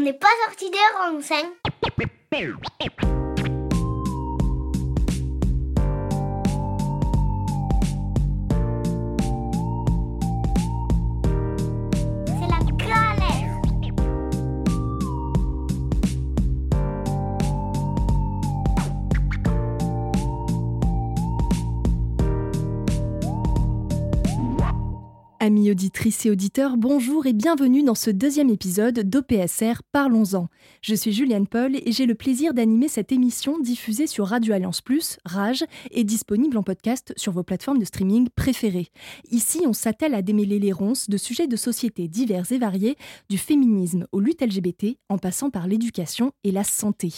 On n'est pas sorti des renseignes. C'est Amis auditrices et auditeurs, bonjour et bienvenue dans ce deuxième épisode d'OPSR Parlons-en. Je suis Juliane Paul et j'ai le plaisir d'animer cette émission diffusée sur Radio Alliance Plus, Rage, et disponible en podcast sur vos plateformes de streaming préférées. Ici, on s'attelle à démêler les ronces de sujets de société divers et variés, du féminisme aux luttes LGBT, en passant par l'éducation et la santé.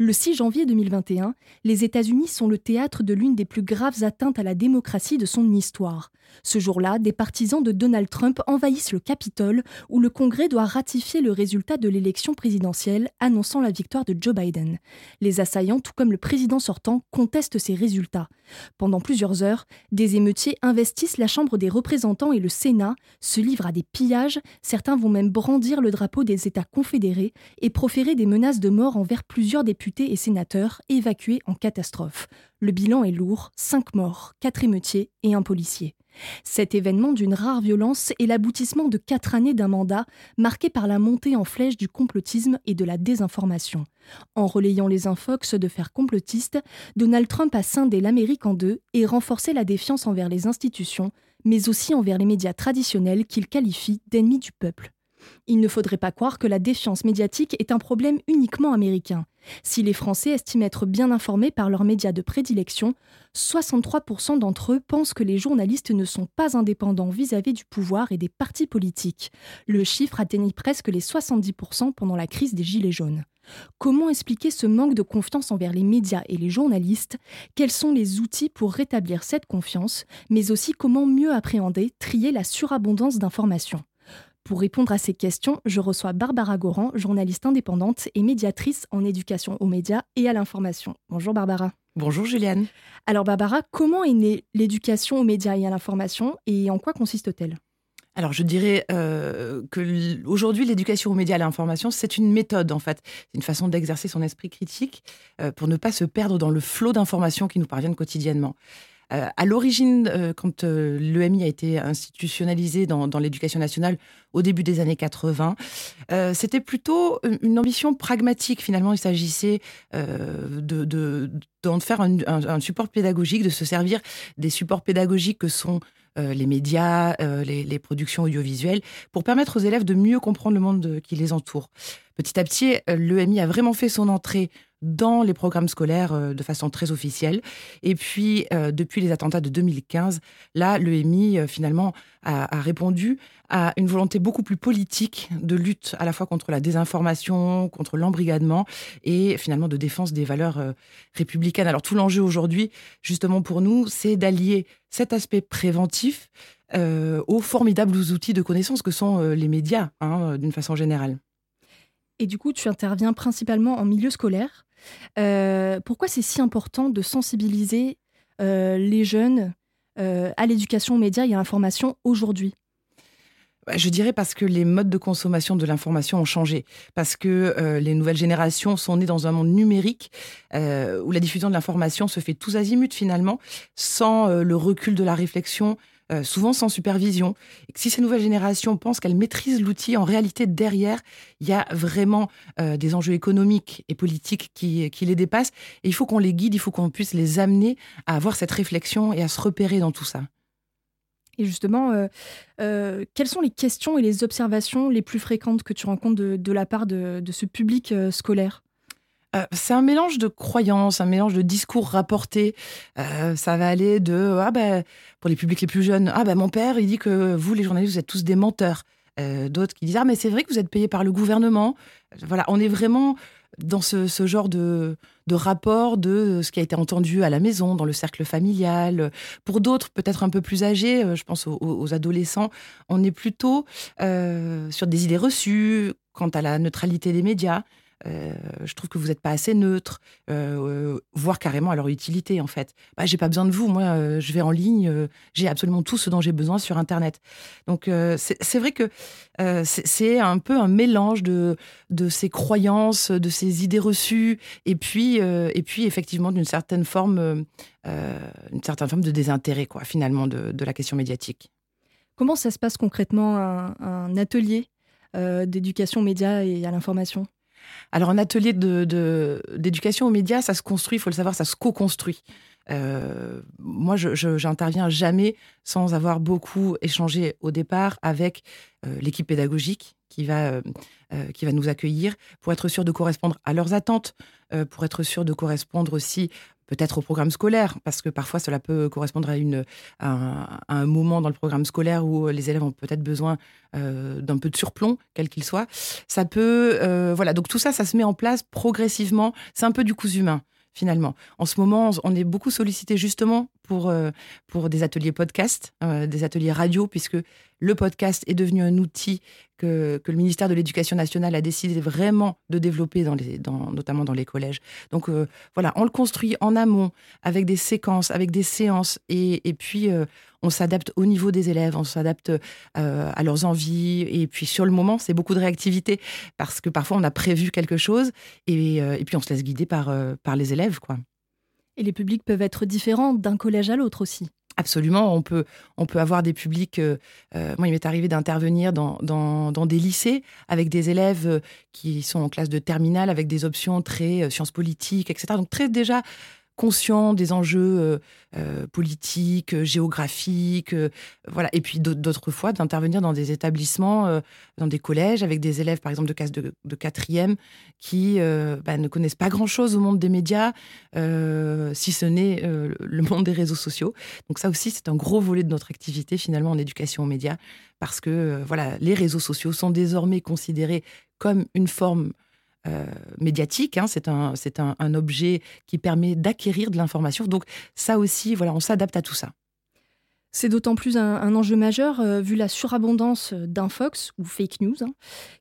Le 6 janvier 2021, les États-Unis sont le théâtre de l'une des plus graves atteintes à la démocratie de son histoire. Ce jour-là, des partisans de Donald Trump envahissent le Capitole, où le Congrès doit ratifier le résultat de l'élection présidentielle annonçant la victoire de Joe Biden. Les assaillants, tout comme le président sortant, contestent ces résultats. Pendant plusieurs heures, des émeutiers investissent la Chambre des représentants et le Sénat, se livrent à des pillages, certains vont même brandir le drapeau des États confédérés et proférer des menaces de mort envers plusieurs députés et sénateurs évacués en catastrophe. Le bilan est lourd, cinq morts, quatre émeutiers et un policier. Cet événement d'une rare violence est l'aboutissement de quatre années d'un mandat marqué par la montée en flèche du complotisme et de la désinformation. En relayant les infox de faire complotistes, Donald Trump a scindé l'Amérique en deux et renforcé la défiance envers les institutions, mais aussi envers les médias traditionnels qu'il qualifie d'ennemis du peuple. Il ne faudrait pas croire que la défiance médiatique est un problème uniquement américain. Si les Français estiment être bien informés par leurs médias de prédilection, 63% d'entre eux pensent que les journalistes ne sont pas indépendants vis-à-vis du pouvoir et des partis politiques. Le chiffre atteignit presque les 70% pendant la crise des Gilets jaunes. Comment expliquer ce manque de confiance envers les médias et les journalistes? Quels sont les outils pour rétablir cette confiance? Mais aussi comment mieux appréhender, trier la surabondance d'informations? Pour répondre à ces questions, je reçois Barbara Goran, journaliste indépendante et médiatrice en éducation aux médias et à l'information. Bonjour Barbara. Bonjour Juliane. Alors Barbara, comment est née l'éducation aux médias et à l'information et en quoi consiste-t-elle? Alors je dirais euh, que aujourd'hui l'éducation aux médias et à l'information c'est une méthode en fait, c'est une façon d'exercer son esprit critique euh, pour ne pas se perdre dans le flot d'informations qui nous parviennent quotidiennement. Euh, à l'origine, euh, quand euh, l'EMI a été institutionnalisé dans, l'éducation nationale au début des années 80, euh, c'était plutôt une ambition pragmatique. Finalement, il s'agissait de, de, faire un, support pédagogique, de se servir des supports pédagogiques que sont les médias, les, productions audiovisuelles, pour permettre aux élèves de mieux comprendre le monde qui les entoure. Petit à petit, l'EMI a vraiment fait son entrée dans les programmes scolaires euh, de façon très officielle. Et puis, euh, depuis les attentats de 2015, là, l'EMI, euh, finalement, a, répondu à une volonté beaucoup plus politique de lutte à la fois contre la désinformation, contre l'embrigadement et finalement de défense des valeurs euh, républicaines. Alors, tout l'enjeu aujourd'hui, justement pour nous, c'est d'allier cet aspect préventif aux formidables outils de connaissance que sont les médias, hein, d'une façon générale. Et du coup, tu interviens principalement en milieu scolaire. Euh, pourquoi c'est si important de sensibiliser euh, les jeunes euh, à l'éducation aux médias et à l'information aujourd'hui? Bah, je dirais parce que les modes de consommation de l'information ont changé, parce que les nouvelles générations sont nées dans un monde numérique où la diffusion de l'information se fait tous azimuts finalement, sans le recul de la réflexion, euh, souvent sans supervision. Et que si ces nouvelles générations pensent qu'elles maîtrisent l'outil, en réalité, derrière, il y a vraiment euh, des enjeux économiques et politiques qui, les dépassent. Et il faut qu'on les guide, il faut qu'on puisse les amener à avoir cette réflexion et à se repérer dans tout ça. Et justement, euh, quelles sont les questions et les observations les plus fréquentes que tu rencontres de, la part de, ce public scolaire? Euh, c'est un mélange de croyances, un mélange de discours rapportés. Euh, ça va aller de ah ben pour les publics les plus jeunes, ah ben mon père il dit que vous les journalistes vous êtes tous des menteurs. Euh, D'autres qui disent ah mais c'est vrai que vous êtes payés par le gouvernement. Voilà, on est vraiment dans ce, genre de, de rapport de ce qui a été entendu à la maison, dans le cercle familial. Pour d'autres, peut-être un peu plus âgés, je pense aux, adolescents, on est plutôt sur des idées reçues quant à la neutralité des médias euh, je trouve que vous n'êtes pas assez neutre, euh, voire carrément à leur utilité en fait. Bah, j'ai pas besoin de vous, moi euh, je vais en ligne, euh, j'ai absolument tout ce dont j'ai besoin sur Internet. Donc euh, c'est vrai que euh, c'est un peu un mélange de, de ces croyances, de ces idées reçues, et puis, euh, et puis effectivement d'une certaine forme, euh, euh, certaine forme de désintérêt quoi, finalement de, la question médiatique. Comment ça se passe concrètement un, un atelier euh, d'éducation aux médias et à l'information? Alors, un atelier de- de- d'éducation aux médias, ça se construit, il faut le savoir, ça se co-construit. Euh, moi, je je- j'interviens jamais sans avoir beaucoup échangé au départ avec euh, l'équipe pédagogique qui va, euh, qui va nous accueillir pour être sûr de correspondre à leurs attentes, pour être sûr de correspondre aussi peut-être au programme scolaire, parce que parfois cela peut correspondre à, une, à, un, moment dans le programme scolaire où les élèves ont peut-être besoin euh, d'un peu de surplomb, quel qu'il soit. Ça peut, euh, voilà, donc tout ça, ça se met en place progressivement. C'est un peu du cousu humain finalement. En ce moment, on est beaucoup sollicité justement pour, euh, pour des ateliers podcast, des ateliers radio, puisque le podcast est devenu un outil que, le ministère de l'Éducation nationale a décidé vraiment de développer, notamment dans les collèges. Donc euh, voilà, on le construit en amont, avec des séquences, avec des séances, et, puis euh, on s'adapte au niveau des élèves, on s'adapte euh, à leurs envies, et puis sur le moment, c'est beaucoup de réactivité, parce que parfois on a prévu quelque chose, et, puis on se laisse guider par, par les élèves, quoi. Et les publics peuvent être différents d'un collège à l'autre aussi. Absolument, on peut, on peut avoir des publics. euh, euh, moi, il m'est arrivé d'intervenir dans, dans, dans des lycées avec des élèves euh, qui sont en classe de terminale avec des options très sciences politiques, etc. Donc très déjà conscients des enjeux euh, euh, politiques, euh, géographiques, voilà. Et puis d'autres- fois d'intervenir dans des établissements, dans des collèges avec des élèves, par exemple de classe de, quatrième, qui bah, ne connaissent pas grand-chose au monde des médias, si ce n'est le monde des réseaux sociaux. Donc ça aussi, c'est un gros volet de notre activité finalement en éducation aux médias, parce que voilà, les réseaux sociaux sont désormais considérés comme une forme euh, médiatique. hein. c'est un, c'est un, un objet qui permet d'acquérir de l'information. Donc ça aussi, voilà, on s'adapte à tout ça. C'est d'autant plus un, un enjeu majeur euh, vu la surabondance d'infox ou fake news hein,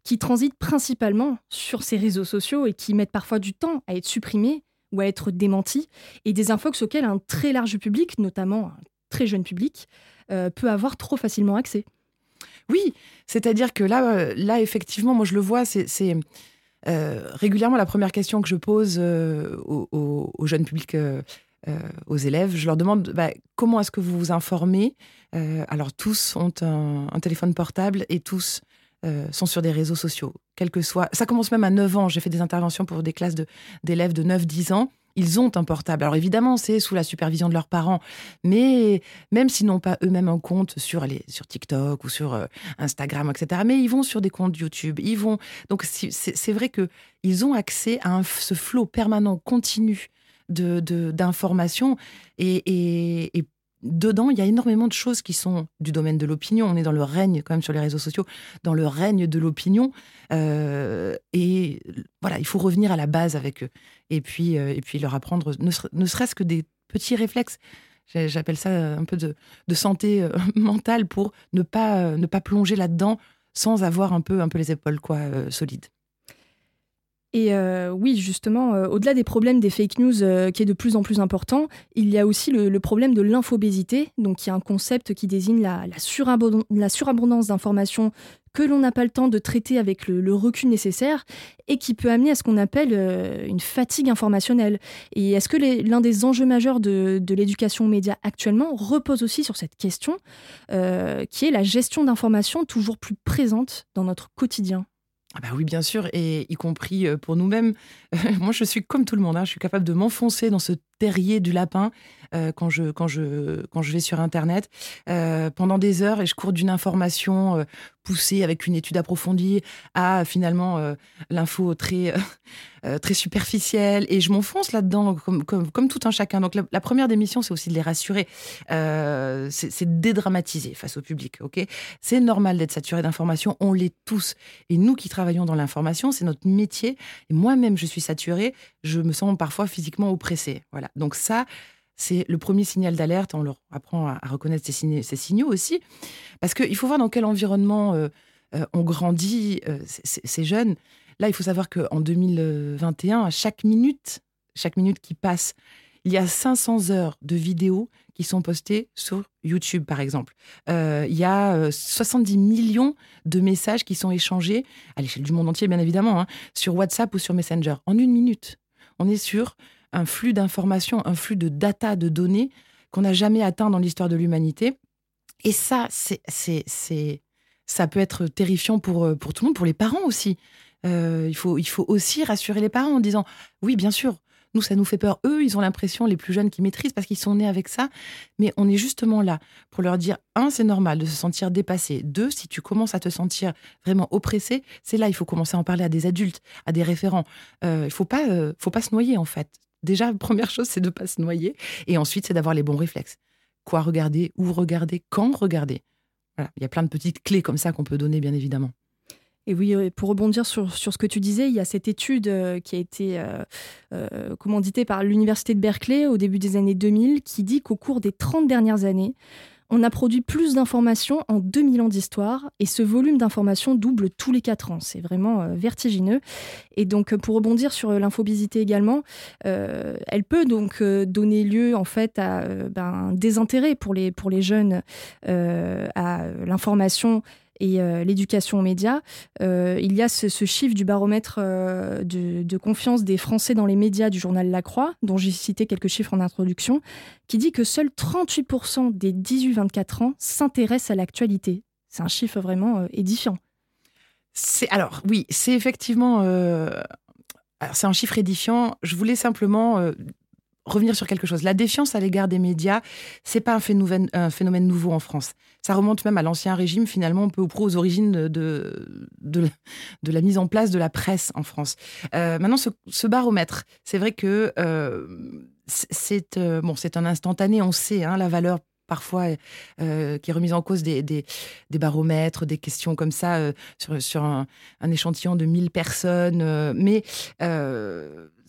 qui transitent principalement sur ces réseaux sociaux et qui mettent parfois du temps à être supprimés ou à être démentis, et des infox auxquels un très large public, notamment un très jeune public, euh, peut avoir trop facilement accès. Oui, c'est-à-dire que là, là effectivement, moi je le vois, c'est, euh, régulièrement la première question que je pose euh, jeunes publics, euh, euh, aux élèves. Je leur demande bah, comment est-ce que vous vous informez? Alors tous ont un, téléphone portable et tous sont sur des réseaux sociaux, quel que soit. Ça commence même à 9 ans. J'ai fait des interventions pour des classes de- d'élèves de, 9-10 ans. Ils ont un portable. Alors évidemment, c'est sous la supervision de leurs parents, mais même s'ils n'ont pas eux-mêmes un compte sur, sur TikTok ou sur euh, Instagram, etc. Mais ils vont sur des comptes YouTube. Ils vont. Donc c'est vrai que ils ont accès à un, ce flot permanent, continu de de- d'informations et, et, et dedans il y a énormément de choses qui sont du domaine de l'opinion. On est dans le règne quand même sur les réseaux sociaux, dans le règne de l'opinion. Euh, et voilà, il faut revenir à la base avec eux et puis euh, et puis leur apprendre ne, ne serait-ce que des petits réflexes. J'appelle ça un peu de, de santé euh, mentale pour ne pas, ne pas plonger là-dedans sans avoir un peu, un peu les épaules quoi, solides. Et euh, oui, justement, euh, au-delà des problèmes des fake news euh, qui est de plus en plus important, il y a aussi le, problème de l'infobésité, donc qui est un concept qui désigne la, surabondance, d'informations que l'on n'a pas le temps de traiter avec le, recul nécessaire et qui peut amener à ce qu'on appelle une fatigue informationnelle. Et est-ce que l'un des enjeux majeurs de, de l'éducation aux médias actuellement repose aussi sur cette question, qui est la gestion d'informations toujours plus présente dans notre quotidien? Ah bah oui, bien sûr, et y compris euh, pour nous-mêmes. Moi, je suis comme tout le monde, hein, je suis capable de m'enfoncer dans ce terrier du lapin euh, quand, je, quand, je, quand je vais sur Internet euh, pendant des heures et je cours d'une information euh, poussée avec une étude approfondie à finalement l'info très, très superficielle et je m'enfonce là-dedans comme, comme, tout un chacun. Donc la, première des missions, c'est aussi de les rassurer, c'est c'est de dédramatiser face au public. ok? C'est normal d'être saturé d'informations, on l'est tous. Et nous qui travaillons dans l'information, c'est notre métier. Et moi-même, je suis saturée, je me sens parfois physiquement oppressée. Voilà. Donc ça, c'est le premier signal d'alerte. On leur apprend à, reconnaître ces, signaux aussi. Parce qu'il faut voir dans quel environnement euh, euh, on grandit, euh, ces jeunes. Là, il faut savoir qu'en 2021, à chaque minute, chaque minute qui passe, il y a 500 heures de vidéos qui sont postées sur YouTube, par exemple. Euh, il y a 70 euh, millions de messages qui sont échangés, à l'échelle du monde entier, bien évidemment, hein, sur WhatsApp ou sur Messenger, en une minute. On est sur un flux d'informations, un flux de data, de données qu'on n'a jamais atteint dans l'histoire de l'humanité. Et ça, c'est, c'est, ça peut être terrifiant pour, euh, pour tout le monde, pour les parents aussi. il, faut, il faut aussi rassurer les parents en disant, oui, bien sûr, nous, ça nous fait peur. Eux, ils ont l'impression, les plus jeunes qui maîtrisent parce qu'ils sont nés avec ça. Mais on est justement là pour leur dire, un, c'est normal de se sentir dépassé. Deux, si tu commences à te sentir vraiment oppressé, c'est là, il faut commencer à en parler à des adultes, à des référents. Euh, il faut pas, euh, faut pas se noyer, en fait. Déjà, première chose, c'est de pas se noyer. Et ensuite, c'est d'avoir les bons réflexes. Quoi regarder, où regarder, quand regarder. Voilà. Il y a plein de petites clés comme ça qu'on peut donner, bien évidemment. Et oui, pour rebondir sur, ce que tu disais, il y a cette étude euh, qui a été euh, euh, commanditée par l'Université de Berkeley au début des années 2000 qui dit qu'au cours des 30 dernières années, on a produit plus d'informations en 2000 ans d'histoire et ce volume d'informations double tous les 4 ans. C'est vraiment vertigineux. Et donc, pour rebondir sur l'infobésité également, elle peut donc donner lieu en fait à ben, un désintérêt pour les jeunes à l'information et euh, l'éducation aux médias. Euh, il y a ce, chiffre du baromètre euh, de, confiance des Français dans les médias du journal La Croix, dont j'ai cité quelques chiffres en introduction, qui dit que seuls 38% des 18-24 ans s'intéressent à l'actualité. C'est un chiffre vraiment édifiant. C'est alors oui, c'est effectivement. c'est un chiffre édifiant. Je voulais simplement revenir sur quelque chose. La défiance à l'égard des médias, c'est pas un phénomène, un nouveau en France. Ça remonte même à l'ancien régime, finalement, peu ou prou aux origines de, de, de, la mise en place de la presse en France. Euh, maintenant, ce, baromètre, c'est vrai que euh, c'est euh, bon, c'est un instantané, on sait hein, la valeur parfois euh, qui est remise en cause des, des, baromètres, des questions comme ça euh, sur, sur un, échantillon de 1000 personnes. Euh, mais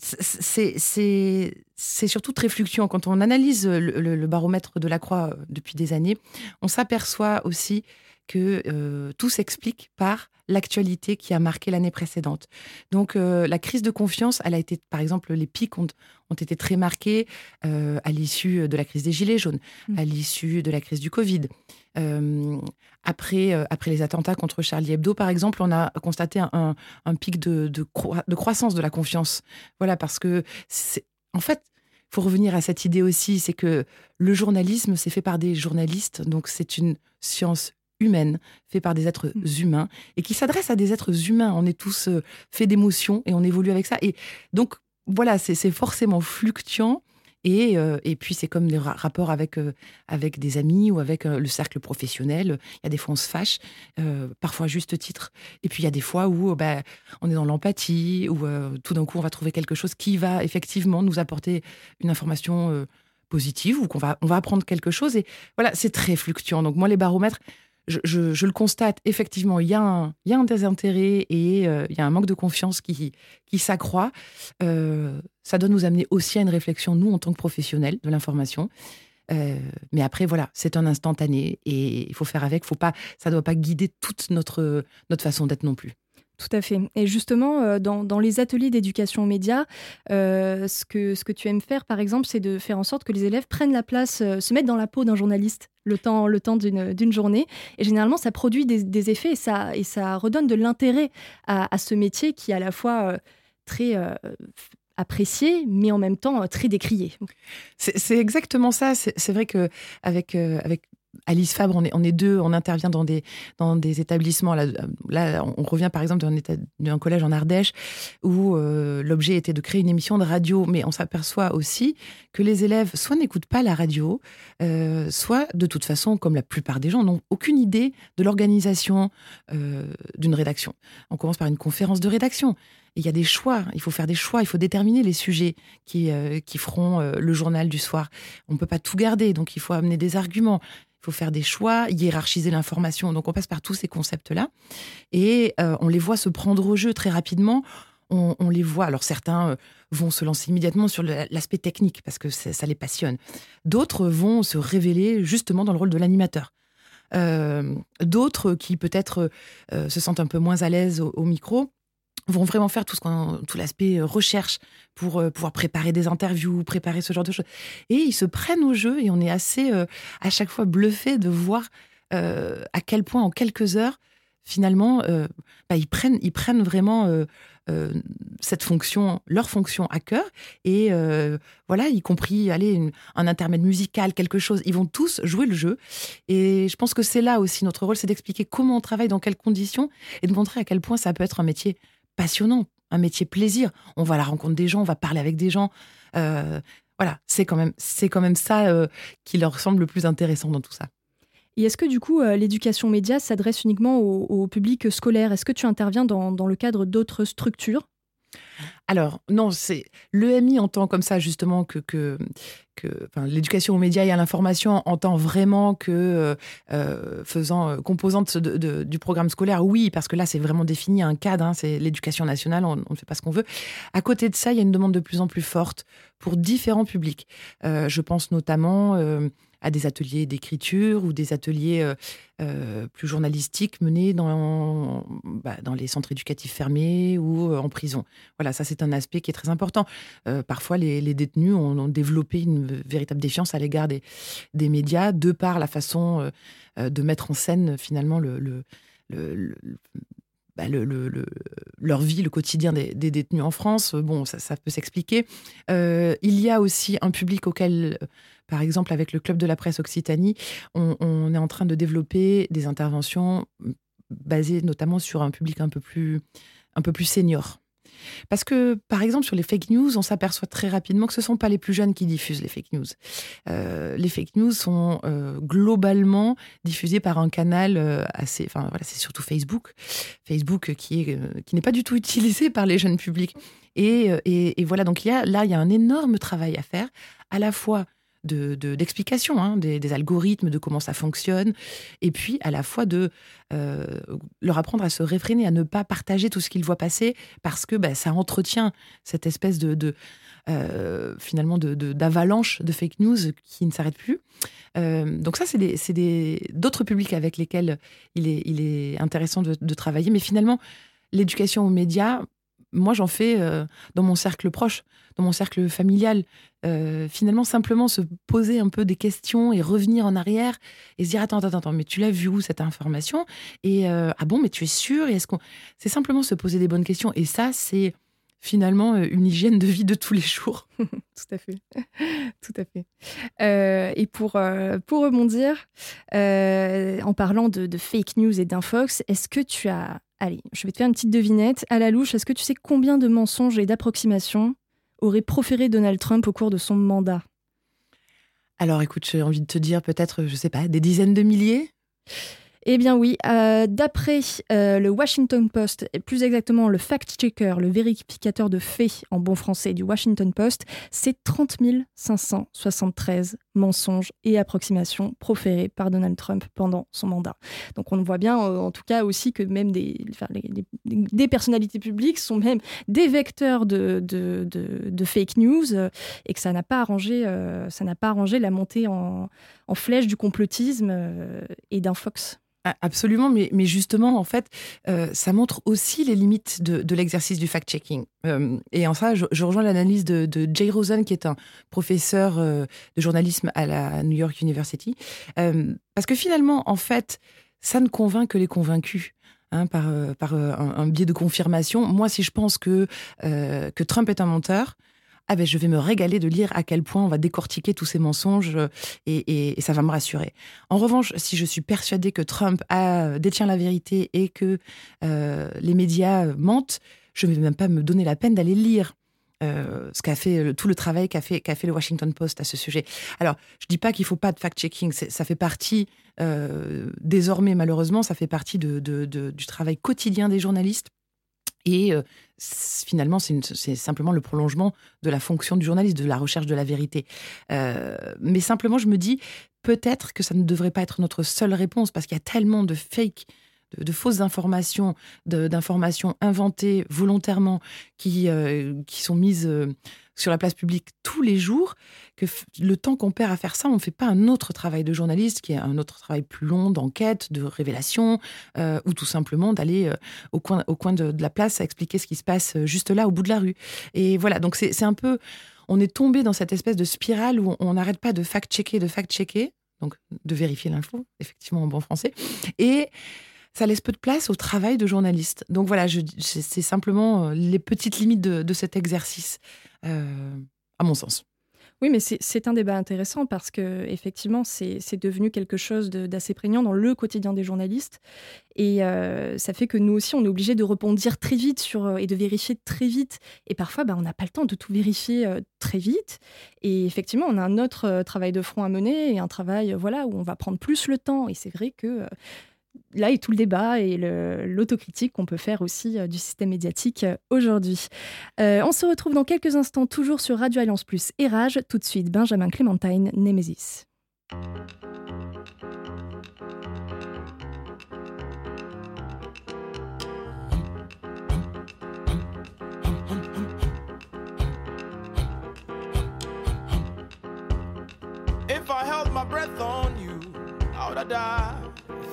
c'est surtout très fluctuant. Quand on analyse le, baromètre de la Croix depuis des années, on s'aperçoit aussi que tout s'explique par l'actualité qui a marqué l'année précédente. Donc la crise de confiance, elle a été, par exemple, les pics ont, ont été très marqués euh, à l'issue de la crise des Gilets jaunes, mmh. à l'issue de la crise du Covid. Euh, après, euh, après les attentats contre Charlie Hebdo, par exemple, on a constaté un, un pic de, de, de, croissance de la confiance. Voilà, parce que, en fait, il faut revenir à cette idée aussi, c'est que le journalisme, c'est fait par des journalistes, donc c'est une science humaine, fait par des êtres mmh. humains, et qui s'adresse à des êtres humains. On est tous faits d'émotions et on évolue avec ça. Et donc, voilà, c'est forcément fluctuant. Et, euh, et puis, c'est comme les rapports avec, euh, avec des amis ou avec euh, le cercle professionnel. Il y a des fois, on se fâche, parfois à juste titre. Et puis, il y a des fois où bah, on est dans l'empathie, où tout d'un coup, on va trouver quelque chose qui va effectivement nous apporter une information positive ou qu'on va, on va apprendre quelque chose. Et voilà, c'est très fluctuant. Donc, moi, les baromètres, je, le constate, effectivement, il y, a un, désintérêt et euh, il y a un manque de confiance qui, qui s'accroît. Euh, ça doit nous amener aussi à une réflexion, nous, en tant que professionnels de l'information. Euh, mais après, voilà, c'est un instantané et il faut faire avec. Faut pas, ça ne doit pas guider toute notre, notre façon d'être non plus. Tout à fait. Et justement, euh, dans, les ateliers d'éducation aux médias, euh, ce, que, ce que tu aimes faire, par exemple, c'est de faire en sorte que les élèves prennent la place, euh, se mettent dans la peau d'un journaliste le temps, le temps d'une journée. Et généralement, ça produit des, effets et ça, et ça redonne de l'intérêt à, ce métier qui est à la fois très apprécié, mais en même temps très décrié. C'est exactement ça. C'est vrai que avec, avec Alice Fabre, on est, deux, on intervient dans des, dans des établissements. Là, on revient par exemple d'un collège en Ardèche où euh, l'objet était de créer une émission de radio, mais on s'aperçoit aussi que les élèves soit n'écoutent pas la radio, euh, soit de toute façon, comme la plupart des gens, n'ont aucune idée de l'organisation euh, d'une rédaction. On commence par une conférence de rédaction. Il y a des choix, il faut faire des choix, il faut déterminer les sujets qui, qui feront le journal du soir. On ne peut pas tout garder, donc il faut amener des arguments, faire des choix, hiérarchiser l'information. Donc on passe par tous ces concepts-là et euh, on les voit se prendre au jeu très rapidement. On, les voit. Alors certains euh, vont se lancer immédiatement sur l'aspect technique parce que ça les passionne. D'autres vont se révéler justement dans le rôle de l'animateur. Euh, d'autres qui peut-être se sentent un peu moins à l'aise au, micro vont vraiment faire tout tout l'aspect recherche pour pouvoir préparer des interviews, préparer ce genre de choses. Et ils se prennent au jeu et on est assez à chaque fois bluffé de voir à quel point en quelques heures finalement, euh, bah, ils, prennent, ils prennent vraiment euh, euh, cette fonction, leur fonction à cœur. Et voilà, y compris aller un intermède musical, quelque chose. Ils vont tous jouer le jeu. Et je pense que c'est là aussi notre rôle, c'est d'expliquer comment on travaille, dans quelles conditions, et de montrer à quel point ça peut être un métier passionnant, un métier plaisir. On va à la rencontre des gens, on va parler avec des gens. voilà, c'est quand même, quand même ça qui leur semble le plus intéressant dans tout ça. Et est-ce que du coup, euh, l'éducation média s'adresse uniquement au, public scolaire? Est-ce que tu interviens dans, le cadre d'autres structures? Alors non, c'est l'EMI entend comme ça justement que, que, l'éducation aux médias et à l'information entend vraiment que euh, euh, faisant composante du programme scolaire, oui, parce que là c'est vraiment défini un cadre, hein, c'est l'éducation nationale, on ne fait pas ce qu'on veut. À côté de ça, il y a une demande de plus en plus forte pour différents publics. je pense notamment à des ateliers d'écriture ou des ateliers euh, euh, plus journalistiques menés dans, bah, dans les centres éducatifs fermés ou euh, en prison. Voilà, ça c'est un aspect qui est très important. parfois, les, détenus ont, développé une véritable défiance à l'égard des, des, médias de par la façon de mettre en scène finalement le, le, bah, leur vie, le quotidien des, détenus en France. Bon, ça peut s'expliquer. il y a aussi un public auquel par exemple, avec le Club de la presse Occitanie, on, est en train de développer des interventions basées notamment sur un public un peu plus, un peu plus senior. Parce que, par exemple, sur les fake news, on s'aperçoit très rapidement que ce ne sont pas les plus jeunes qui diffusent les fake news. Euh, les fake news sont euh, globalement diffusées par un canal euh, assez. Enfin, voilà, c'est surtout Facebook. Facebook qui est qui n'est pas du tout utilisé par les jeunes publics. Et, et, et, voilà, donc il y a, là, il y a un énorme travail à faire, à la fois d'explication de, hein, des, algorithmes, de comment ça fonctionne, et puis à la fois de euh, leur apprendre à se réfréner, à ne pas partager tout ce qu'ils voient passer, parce que bah, ça entretient cette espèce de, de euh, finalement d'avalanche de, fake news qui ne s'arrête plus. Euh, donc ça, c'est d'autres publics avec lesquels il est, il est intéressant de, travailler, mais finalement, l'éducation aux médias, moi j'en fais dans mon cercle proche, dans mon cercle familial. Euh, finalement, simplement se poser un peu des questions et revenir en arrière et se dire attends, attends, attends, mais tu l'as vu où cette information? Et euh, ah bon, mais tu es sûr? Et qu'on C'est simplement se poser des bonnes questions. Et ça, c'est finalement euh, une hygiène de vie de tous les jours. Tout à fait. Tout à fait. et pour, pour rebondir, en parlant de, de, fake news et d'infox, est-ce que tu as. Allez, je vais te faire une petite devinette. À la louche, est-ce que tu sais combien de mensonges et d'approximations aurait proféré Donald Trump au cours de son mandat? Alors écoute, j'ai envie de te dire peut-être, je sais pas, des dizaines de milliers? Eh bien oui, euh, d'après euh, le Washington Post, et plus exactement le fact-checker, le vérificateur de faits en bon français du Washington Post, c'est 30 573 mensonges et approximations proférées par Donald Trump pendant son mandat. Donc on voit bien euh, en tout cas aussi que même des, personnalités publiques sont même des vecteurs de, fake news et que ça n'a pas, arrangé, ça n'a pas arrangé la montée en, en flèche du complotisme et d'un Fox. Absolument, mais, justement, en fait, euh, ça montre aussi les limites de, l'exercice du fact-checking. Euh, et en ça, je, rejoins l'analyse de, Jay Rosen, qui est un professeur euh, de journalisme à la New York University. parce que finalement, en fait, ça ne convainc que les convaincus. Hein, par, par un, biais de confirmation. Moi, si je pense que, que Trump est un menteur, ah ben je vais me régaler de lire à quel point on va décortiquer tous ces mensonges euh, et, ça va me rassurer. En revanche, si je suis persuadée que Trump a, détient la vérité et que euh, les médias mentent, je ne vais même pas me donner la peine d'aller lire. Euh, ce qu'a fait tout le travail qu'a fait, fait le Washington Post à ce sujet. Alors, je dis pas qu'il faut pas de fact-checking, ça fait partie désormais malheureusement, ça fait partie du travail quotidien des journalistes. Et euh, finalement, c'est simplement le prolongement de la fonction du journaliste, de la recherche de la vérité. Euh, mais simplement, je me dis, peut-être que ça ne devrait pas être notre seule réponse, parce qu'il y a tellement de fake de, fausses informations, d'informations inventées volontairement qui, qui sont mises sur la place publique tous les jours, que le temps qu'on perd à faire ça, on ne fait pas un autre travail de journaliste qui est un autre travail plus long d'enquête, de révélation, euh, ou tout simplement d'aller euh, au coin, au coin de, la place à expliquer ce qui se passe euh, juste là, au bout de la rue. Et voilà, donc c'est un peu... On est tombé dans cette espèce de spirale où on n'arrête pas de fact-checker, de fact-checker, donc de vérifier l'info, effectivement en bon français, et ça laisse peu de place au travail de journaliste. Donc voilà, c'est simplement les petites limites de, de cet exercice. Euh, à mon sens. Oui, mais c'est un débat intéressant parce que effectivement, c'est devenu quelque chose d'assez prégnant dans le quotidien des journalistes, et euh, ça fait que nous aussi, on est obligé de répondre très vite sur euh, et de vérifier très vite, et parfois, bah, on n'a pas le temps de tout vérifier très vite. Et effectivement, on a un autre travail de front à mener et un travail, voilà, où on va prendre plus le temps. Et c'est vrai que là est tout le débat et l'autocritique qu'on peut faire aussi euh, du système médiatique euh, aujourd'hui. Euh, on se retrouve dans quelques instants toujours sur Radio Alliance Plus et Rage. Tout de suite, Benjamin Clémentine, Nemesis.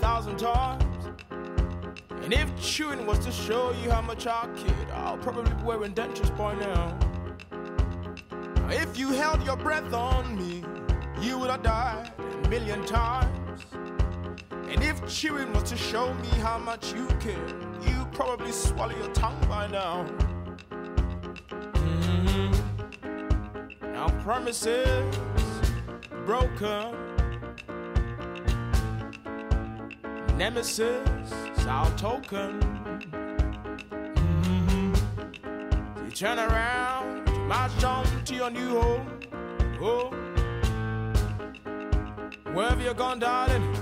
Thousand times. And if chewing was to show you how much I kid, I'll probably be wearing dentures by now. If you held your breath on me, you would have died a million times. And if chewing was to show me how much you care, you'd probably swallow your tongue by now. Mm-hmm. Now promises broken nemesis, our token. Mm-hmm. You turn around, march on to your new home. Oh. Wherever you're gone, darling,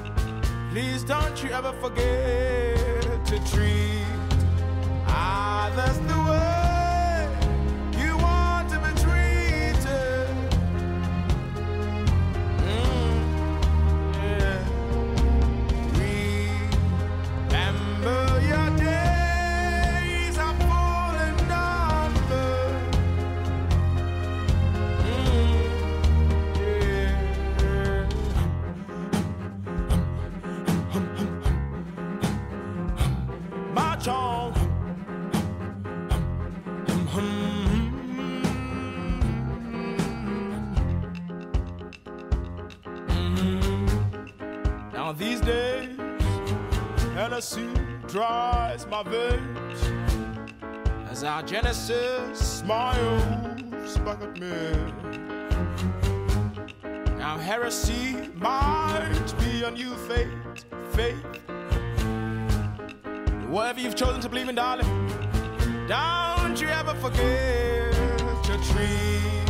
please don't you ever forget to treat others the way. Hennessy dries my veins as our Genesis smiles back at me. Now heresy might be a new faith, faith. Whatever you've chosen to believe in, darling, don't you ever forget to treat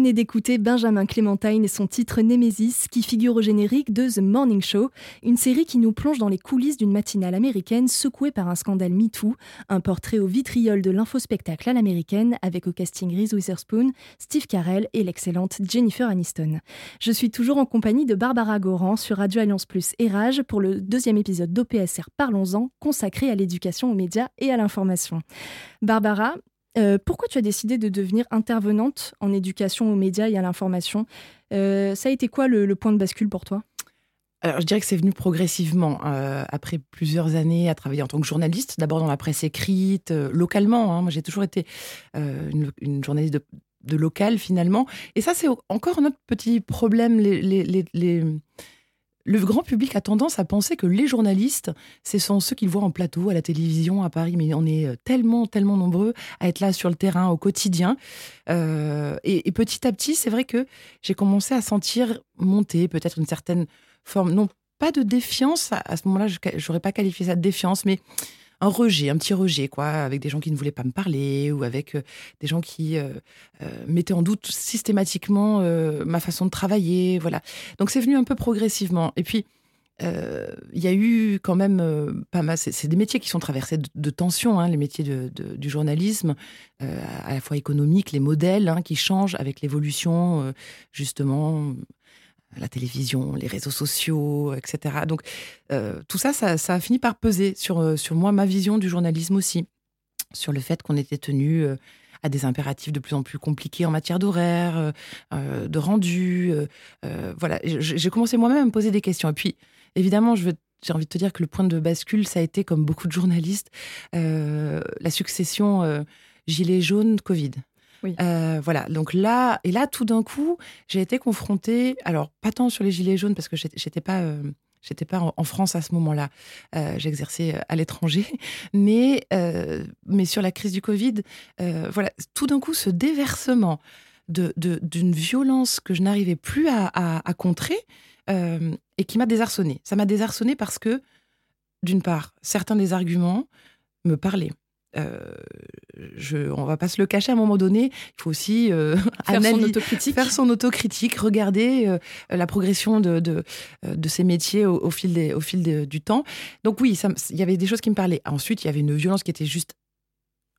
venez d'écouter Benjamin Clémentine et son titre Nemesis qui figure au générique de The Morning Show, une série qui nous plonge dans les coulisses d'une matinale américaine secouée par un scandale MeToo, un portrait au vitriol de l'infospectacle à l'américaine avec au casting Reese Witherspoon, Steve Carell et l'excellente Jennifer Aniston. Je suis toujours en compagnie de Barbara Goran sur Radio Alliance Plus et Rage pour le deuxième épisode d'OPSR Parlons-en consacré à l'éducation aux médias et à l'information. Barbara, euh, pourquoi tu as décidé de devenir intervenante en éducation aux médias et à l'information euh, Ça a été quoi le, point de bascule pour toi? Alors, je dirais que c'est venu progressivement, euh, après plusieurs années à travailler en tant que journaliste, d'abord dans la presse écrite, localement. Hein. Moi, j'ai toujours été une, journaliste de, local, finalement. Et ça, c'est encore notre petit problème. les, les le grand public a tendance à penser que les journalistes, ce sont ceux qu'ils voient en plateau, à la télévision, à Paris, mais on est euh, tellement, tellement nombreux à être là sur le terrain au quotidien. Euh, et, petit à petit, c'est vrai que j'ai commencé à sentir monter peut-être une certaine forme, non pas de défiance, à, ce moment-là, je n'aurais pas qualifié ça de défiance, mais un rejet, un petit rejet, quoi, avec des gens qui ne voulaient pas me parler ou avec euh, des gens qui euh, euh, mettaient en doute systématiquement ma façon de travailler, voilà. Donc c'est venu un peu progressivement. Et puis il y a eu quand même pas mal. C'est des métiers qui sont traversés de, tensions, hein, les métiers du journalisme, à la fois économique, les modèles hein, qui changent avec l'évolution justement la télévision, les réseaux sociaux, etc. Donc euh, tout ça, ça, a fini par peser sur, euh, sur moi, ma vision du journalisme aussi, sur le fait qu'on était tenu euh, à des impératifs de plus en plus compliqués en matière d'horaire, de rendu. voilà, j'ai commencé moi-même à me poser des questions. Et puis, évidemment, j'ai envie de te dire que le point de bascule, ça a été, comme beaucoup de journalistes, la succession gilet jaune, Covid. Euh, voilà, donc là, et là, tout d'un coup, j'ai été confrontée, alors pas tant sur les gilets jaunes, parce que j'étais pas. Euh, pas en, France à ce moment-là, euh, j'exerçais à l'étranger, mais, mais sur la crise du Covid, voilà, tout d'un coup, ce déversement d'une de, violence que je n'arrivais plus à, à contrer et qui m'a désarçonnée. Ça m'a désarçonnée parce que, d'une part, certains des arguments me parlaient. Euh, je, on va pas se le cacher à un moment donné, il faut aussi euh, faire, son autocritique. faire son autocritique, regarder euh, la progression de, de, de, ces métiers au, fil, des, au fil du temps. Donc oui, il y avait des choses qui me parlaient. Ensuite, il y avait une violence qui était juste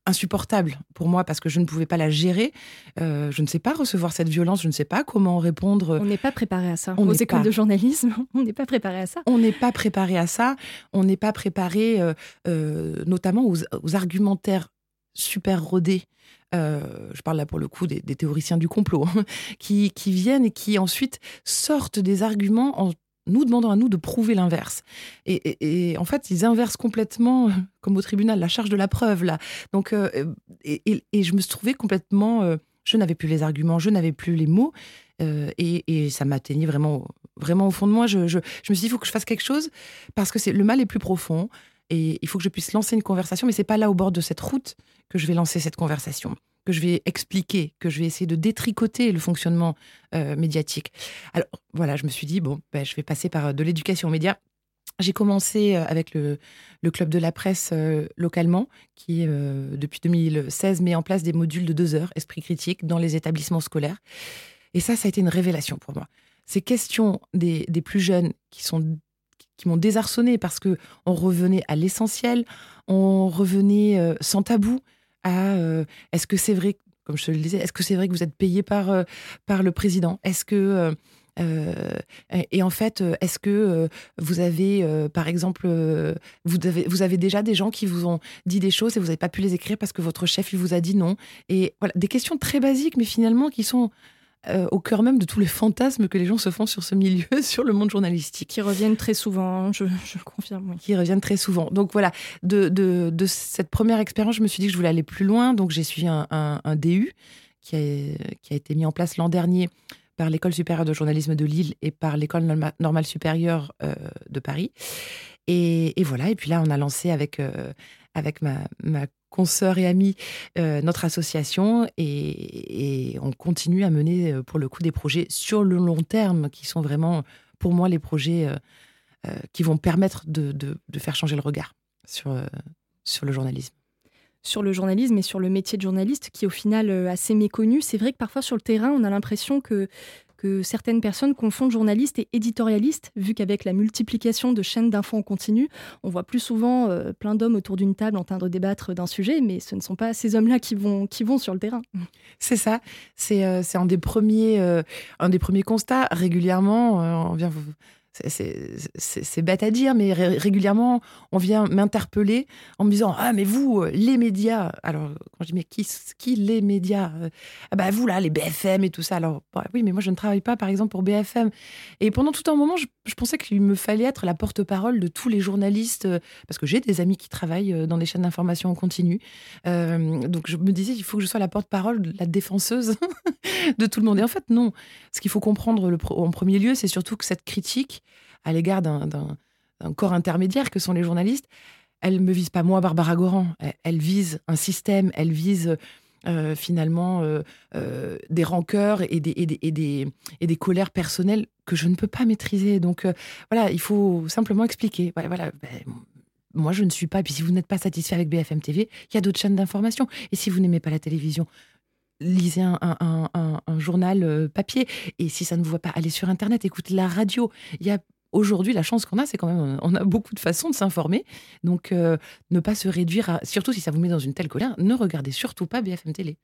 insupportable pour moi parce que je ne pouvais pas la gérer. Euh, je ne sais pas recevoir cette violence, je ne sais pas comment répondre. On n'est pas préparé à ça. On Aux écoles de journalisme, on n'est pas préparé à ça. On n'est pas préparé à ça. On n'est pas préparé euh, euh, notamment aux, argumentaires super rodés. je parle là pour le coup des, théoriciens du complot, hein, qui, qui viennent et qui ensuite sortent des arguments en nous demandant à nous de prouver l'inverse. Et, en fait, ils inversent complètement, comme au tribunal, la charge de la preuve là. Donc, euh, et, je me suis trouvée complètement, euh, je n'avais plus les arguments, je n'avais plus les mots, euh, et, ça m'atteignait vraiment, vraiment au fond de moi. Je, je me suis dit, il faut que je fasse quelque chose parce que c'est le mal est plus profond. Et il faut que je puisse lancer une conversation, mais c'est pas là au bord de cette route que je vais lancer cette conversation que je vais expliquer, que je vais essayer de détricoter le fonctionnement euh, médiatique. Alors voilà, je me suis dit, bon, ben, je vais passer par euh, de l'éducation aux médias. J'ai commencé euh, avec le, club de la presse localement, qui depuis 2016 met en place des modules de deux heures, esprit critique, dans les établissements scolaires. Et ça, ça a été une révélation pour moi. Ces questions des, plus jeunes qui sont qui m'ont désarçonné parce que on revenait à l'essentiel, on revenait sans tabou, à euh, est-ce que c'est vrai, comme je te le disais, est-ce que c'est vrai que vous êtes payé par, euh, par le président? Est-ce que. Euh, et en fait, est-ce que vous avez, par exemple, vous avez, vous avez déjà des gens qui vous ont dit des choses et vous n'avez pas pu les écrire parce que votre chef vous a dit non? Et voilà, des questions très basiques, mais finalement qui sont euh, au cœur même de tous les fantasmes que les gens se font sur ce milieu, sur le monde journalistique. Qui reviennent très souvent, hein, je, confirme. Qui reviennent très souvent. Donc voilà, de, de, cette première expérience, je me suis dit que je voulais aller plus loin. Donc j'ai suivi un, un, DU qui a, qui a été mis en place l'an dernier par l'École supérieure de journalisme de Lille et par l'École normale supérieure euh, de Paris. Et, et, voilà, et puis là, on a lancé avec, euh, avec ma, ma consoeur et amie euh, notre association et, on continue à mener euh, pour le coup des projets sur le long terme qui sont vraiment pour moi les projets euh, qui vont permettre de, de, faire changer le regard sur, sur le journalisme. sur le journalisme et sur le métier de journaliste qui est au final assez méconnu. C'est vrai que parfois sur le terrain, on a l'impression que que certaines personnes confondent journaliste et éditorialiste, vu qu'avec la multiplication de chaînes d'infos en continu, on voit plus souvent euh, plein d'hommes autour d'une table en train de débattre d'un sujet, mais ce ne sont pas ces hommes-là qui vont, qui vont sur le terrain. C'est ça, c'est euh, un, des premiers, euh, un des premiers constats. Régulièrement, on vient vous c'est bête à dire, mais régulièrement, on vient m'interpeller en me disant Ah, mais vous, euh, les médias. Alors, quand je dis Mais qui, qui les médias euh, Ah, bah, vous, là, les BFM et tout ça. Alors, bah, oui, mais moi, je ne travaille pas, par exemple, pour BFM. Et pendant tout un moment, je, pensais qu'il me fallait être la porte-parole de tous les journalistes, euh, parce que j'ai des amis qui travaillent dans des chaînes d'information en continu. donc, je me disais Il faut que je sois la porte-parole, la défenseuse de tout le monde. Et en fait, non. Ce qu'il faut comprendre en premier lieu, c'est surtout que cette critique, à l'égard d'un corps intermédiaire que sont les journalistes, elle ne me vise pas moi, Barbara Goran. Elle, vise un système, elle vise euh, finalement euh, euh, des rancœurs et des, colères personnelles que je ne peux pas maîtriser. Donc voilà, il faut simplement expliquer. Voilà, ben, moi, je ne suis pas. Et puis, si vous n'êtes pas satisfait avec BFM TV, il y a d'autres chaînes d'information. Et si vous n'aimez pas la télévision, lisez un, un, journal papier. Et si ça ne vous voit pas, allez sur Internet, écoutez la radio. Il y a aujourd'hui, la chance qu'on a, c'est quand même, on a beaucoup de façons de s'informer. Donc, euh, ne pas se réduire à, surtout si ça vous met dans une telle colère, ne regardez surtout pas BFM Télé.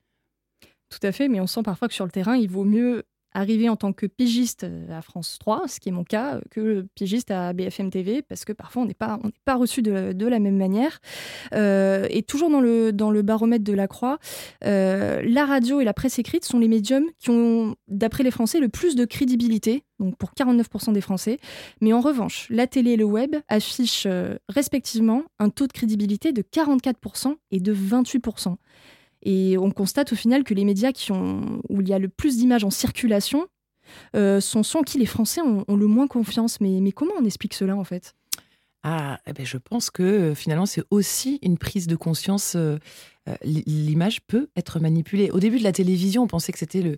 Tout à fait, mais on sent parfois que sur le terrain, il vaut mieux arriver en tant que pigiste à France 3, ce qui est mon cas, que pigiste à BFM TV, parce que parfois on n'est pas, reçu de, la même manière. Euh, et toujours dans le, baromètre de la Croix, euh, la radio et la presse écrite sont les médiums qui ont, d'après les Français, le plus de crédibilité, donc pour 49% des Français. Mais en revanche, la télé et le web affichent euh, respectivement un taux de crédibilité de 44% et de 28%. Et on constate au final que les médias qui ont, où il y a le plus d'images en circulation euh, sont ceux en qui les Français ont, le moins confiance. Mais, mais comment on explique cela en fait? Ah, eh ben je pense que euh, finalement, c'est aussi une prise de conscience. Euh, l'image peut être manipulée. Au début de la télévision, on pensait que c'était le,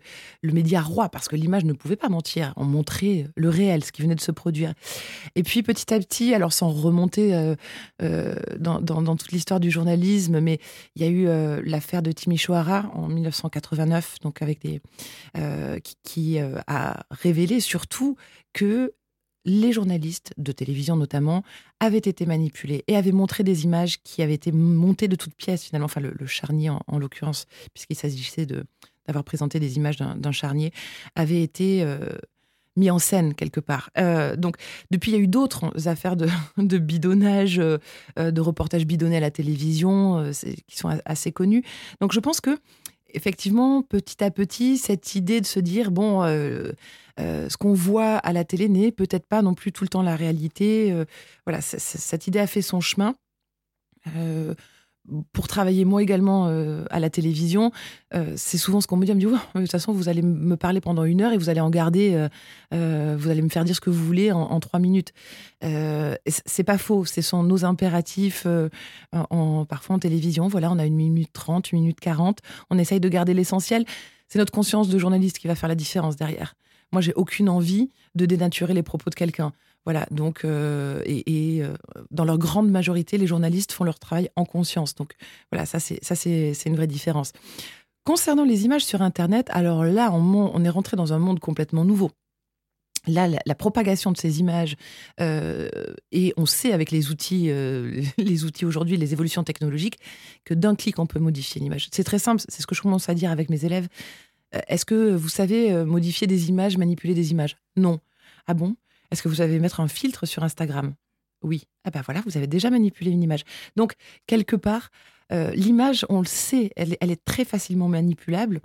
média roi, parce que l'image ne pouvait pas mentir. On montrait le réel, ce qui venait de se produire. Et puis petit à petit, alors sans remonter dans, dans, toute l'histoire du journalisme, mais il y a eu l'affaire de Timisoara en 1989, donc avec des, qui a révélé surtout que les journalistes de télévision notamment avaient été manipulés et avaient montré des images qui avaient été montées de toutes pièces finalement, enfin le, charnier en, l'occurrence, puisqu'il s'agissait de d'avoir présenté des images d'un charnier, avait été euh, mis en scène quelque part. Euh, donc depuis, il y a eu d'autres affaires de, bidonnage, euh, de reportages bidonnés à la télévision, qui sont assez connus. Donc je pense que effectivement, petit à petit, cette idée de se dire, bon, ce qu'on voit à la télé n'est peut-être pas non plus tout le temps la réalité. Euh, voilà, cette idée a fait son chemin pour travailler moi également euh, à la télévision, euh, c'est souvent ce qu'on me dit. On me dit, de toute façon, vous allez me parler pendant une heure et vous allez en garder, euh, vous allez me faire dire ce que vous voulez en, trois minutes. c'est pas faux, ce sont nos impératifs en, parfois en télévision. Voilà, on a une minute trente, une minute quarante. On essaye de garder l'essentiel. C'est notre conscience de journaliste qui va faire la différence derrière. Moi, j'ai aucune envie de dénaturer les propos de quelqu'un. Voilà, donc, euh, et, euh, dans leur grande majorité, les journalistes font leur travail en conscience. Donc, voilà, ça, c'est, une vraie différence. Concernant les images sur Internet, alors là, on, on est rentré dans un monde complètement nouveau. Là, la, propagation de ces images, euh, et on sait avec les outils, les outils aujourd'hui, les évolutions technologiques, que d'un clic, on peut modifier l'image. C'est très simple, c'est ce que je commence à dire avec mes élèves. Est-ce que vous savez modifier des images, manipuler des images? Non. Ah bon? Est-ce que vous savez mettre un filtre sur Instagram? Oui. Ah ben voilà, vous avez déjà manipulé une image. Donc, quelque part, euh, l'image, on le sait, elle, est très facilement manipulable.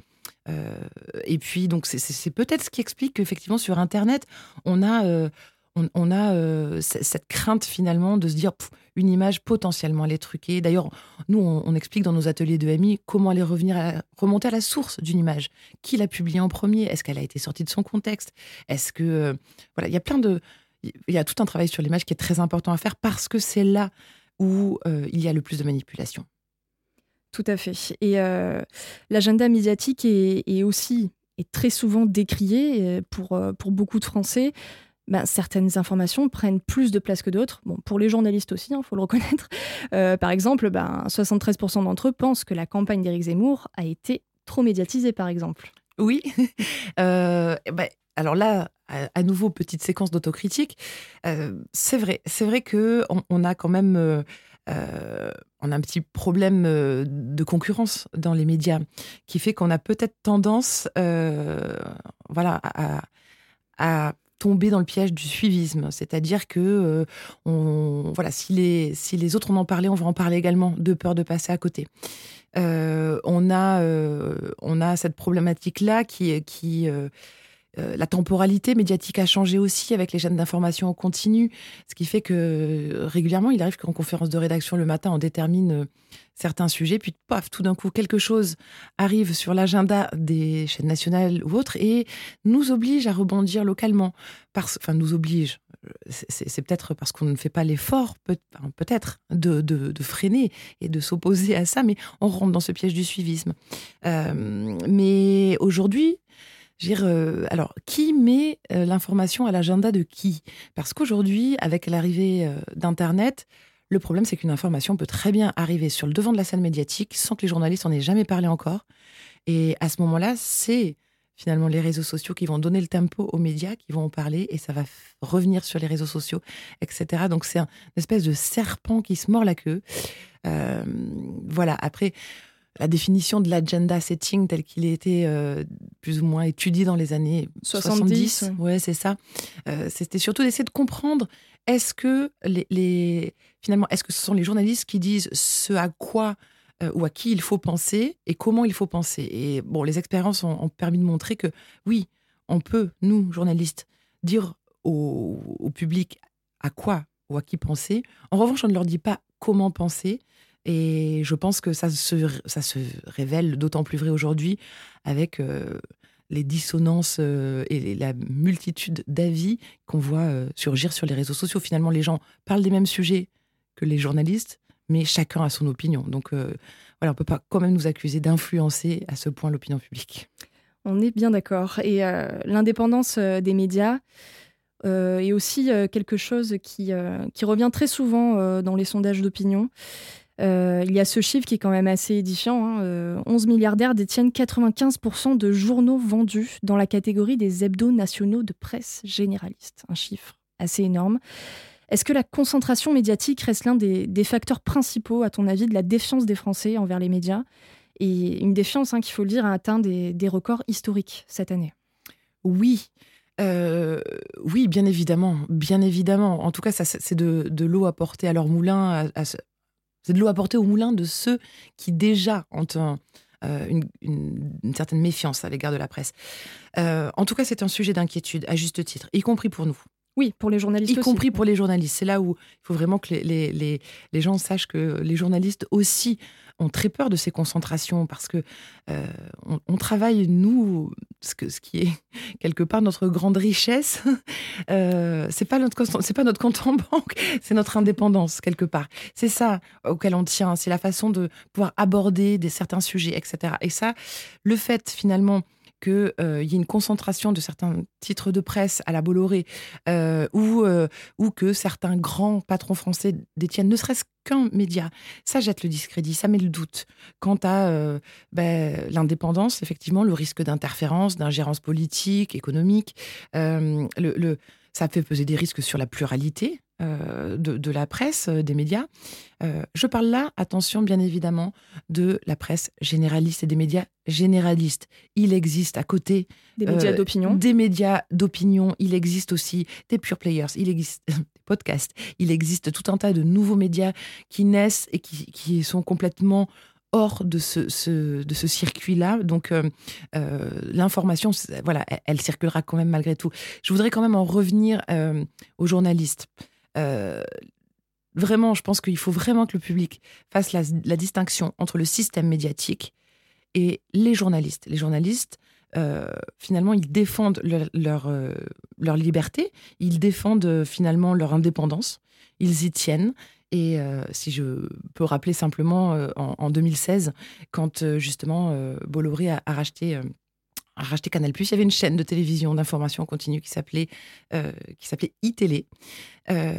Euh, et puis, donc, c'est peut-être ce qui explique qu'effectivement, sur Internet, on a, euh, on, a cette crainte finalement de se dire une image potentiellement elle est truquée. D'ailleurs, nous, on, explique dans nos ateliers de MI comment aller revenir à remonter à la source d'une image. Qui l'a publiée en premier? Est-ce qu'elle a été sortie de son contexte? Est-ce que voilà, il y a plein de il y a tout un travail sur l'image qui est très important à faire parce que c'est là où euh, il y a le plus de manipulation. Tout à fait. Et euh, l'agenda médiatique est, est, aussi est très souvent décrié euh, pour, pour beaucoup de Français ben, certaines informations prennent plus de place que d'autres. Bon, pour les journalistes aussi, il hein, faut le reconnaître. Euh, par exemple, ben, 73% d'entre eux pensent que la campagne d'Éric Zemmour a été trop médiatisée, par exemple. Oui. euh, ben, alors là, à, nouveau, petite séquence d'autocritique. Euh, c'est vrai, c'est vrai que on, a quand même euh, on a un petit problème de concurrence dans les médias qui fait qu'on a peut-être tendance, voilà, à, tomber dans le piège du suivisme, c'est-à-dire que on, voilà, si les si les autres en ont parlé, on va en parler également, de peur de passer à côté. on a on a cette problématique là qui qui euh, la temporalité médiatique a changé aussi avec les chaînes d'information en continu, ce qui fait que euh, régulièrement, il arrive qu'en conférence de rédaction le matin, on détermine euh, certains sujets, puis paf, tout d'un coup, quelque chose arrive sur l'agenda des chaînes nationales ou autres et nous oblige à rebondir localement. enfin, nous oblige. C'est peut-être parce qu'on ne fait pas l'effort, peut-être, de, freiner et de s'opposer à ça, mais on rentre dans ce piège du suivisme. mais aujourd'hui, euh, alors, qui met euh, l'information à l'agenda de qui? Parce qu'aujourd'hui, avec l'arrivée euh, d'Internet, le problème, c'est qu'une information peut très bien arriver sur le devant de la scène médiatique sans que les journalistes en aient jamais parlé encore. Et à ce moment-là, c'est finalement les réseaux sociaux qui vont donner le tempo aux médias, qui vont en parler, et ça va revenir sur les réseaux sociaux, etc. Donc c'est une espèce de serpent qui se mord la queue. voilà, après la définition de l'agenda setting tel qu'il a été euh, plus ou moins étudié dans les années 70. ouais, c'est ça. Euh, c'était surtout d'essayer de comprendre est-ce que les, finalement est-ce que ce sont les journalistes qui disent ce à quoi euh, ou à qui il faut penser et comment il faut penser? Et bon, les expériences ont, permis de montrer que oui, on peut nous journalistes dire au, au public à quoi ou à qui penser. En revanche, on ne leur dit pas comment penser. Et je pense que ça se, ça se révèle d'autant plus vrai aujourd'hui avec euh, les dissonances euh, et la multitude d'avis qu'on voit euh, surgir sur les réseaux sociaux. Finalement, les gens parlent des mêmes sujets que les journalistes, mais chacun a son opinion. Donc voilà, on ne peut pas quand même nous accuser d'influencer à ce point l'opinion publique. On est bien d'accord. Et l'indépendance des médias, est aussi quelque chose qui, qui revient très souvent dans les sondages d'opinion. Euh, il y a ce chiffre qui est quand même assez édifiant. 11 hein. euh, milliardaires détiennent 95% de journaux vendus dans la catégorie des hebdos nationaux de presse généraliste. Un chiffre assez énorme. Est-ce que la concentration médiatique reste l'un des, facteurs principaux, à ton avis, de la défiance des Français envers les médias? Et une défiance, hein, qu'il faut le dire, a atteint des, records historiques cette année. Oui, euh, oui, bien évidemment, bien évidemment. En tout cas, c'est de, l'eau apportée à leur moulin, à, c'est de l'eau apportée au moulin de ceux qui déjà ont euh, une, certaine méfiance à l'égard de la presse. Euh, en tout cas, c'est un sujet d'inquiétude, à juste titre, y compris pour nous. Oui, pour les journalistes. Y compris pour les journalistes. C'est là où il faut vraiment que les, les, les, gens sachent que les journalistes aussi ont très peur de ces concentrations parce que euh, on, travaille, nous, ce, que, ce qui est quelque part notre grande richesse. Euh, c'est pas notre c'est pas notre compte en banque, c'est notre indépendance quelque part. C'est ça auquel on tient, c'est la façon de pouvoir aborder des certains sujets, etc. Et ça, le fait finalement qu'il euh, y ait une concentration de certains titres de presse à la Bolloré euh, ou, euh, ou que certains grands patrons français détiennent ne serait-ce qu'un média, ça jette le discrédit, ça met le doute. Quant à ben, l'indépendance, effectivement, le risque d'interférence, d'ingérence politique, économique, ça fait peser des risques sur la pluralité euh, de, la presse, euh, des médias. Euh, je parle là, attention bien évidemment, de la presse généraliste et des médias généralistes. Il existe à côté des médias d'opinion. Des médias d'opinion. Il existe aussi des pure players. Il existe des podcasts. Il existe tout un tas de nouveaux médias qui naissent et qui, qui sont complètement hors de ce, de ce circuit-là. Donc, euh, euh, l'information, voilà, elle, circulera quand même malgré tout. Je voudrais quand même en revenir euh, aux journalistes. Vraiment, je pense qu'il faut vraiment que le public fasse la, distinction entre le système médiatique et les journalistes. Les journalistes, finalement, ils défendent leur, leur liberté, ils défendent finalement leur indépendance, ils y tiennent. Et euh, si je peux rappeler simplement, euh, en, 2016, quand euh, justement Bolloré a, racheté racheté Canal+. Il y avait une chaîne de télévision d'information continue qui s'appelait euh, qui s'appelait iTélé. Euh,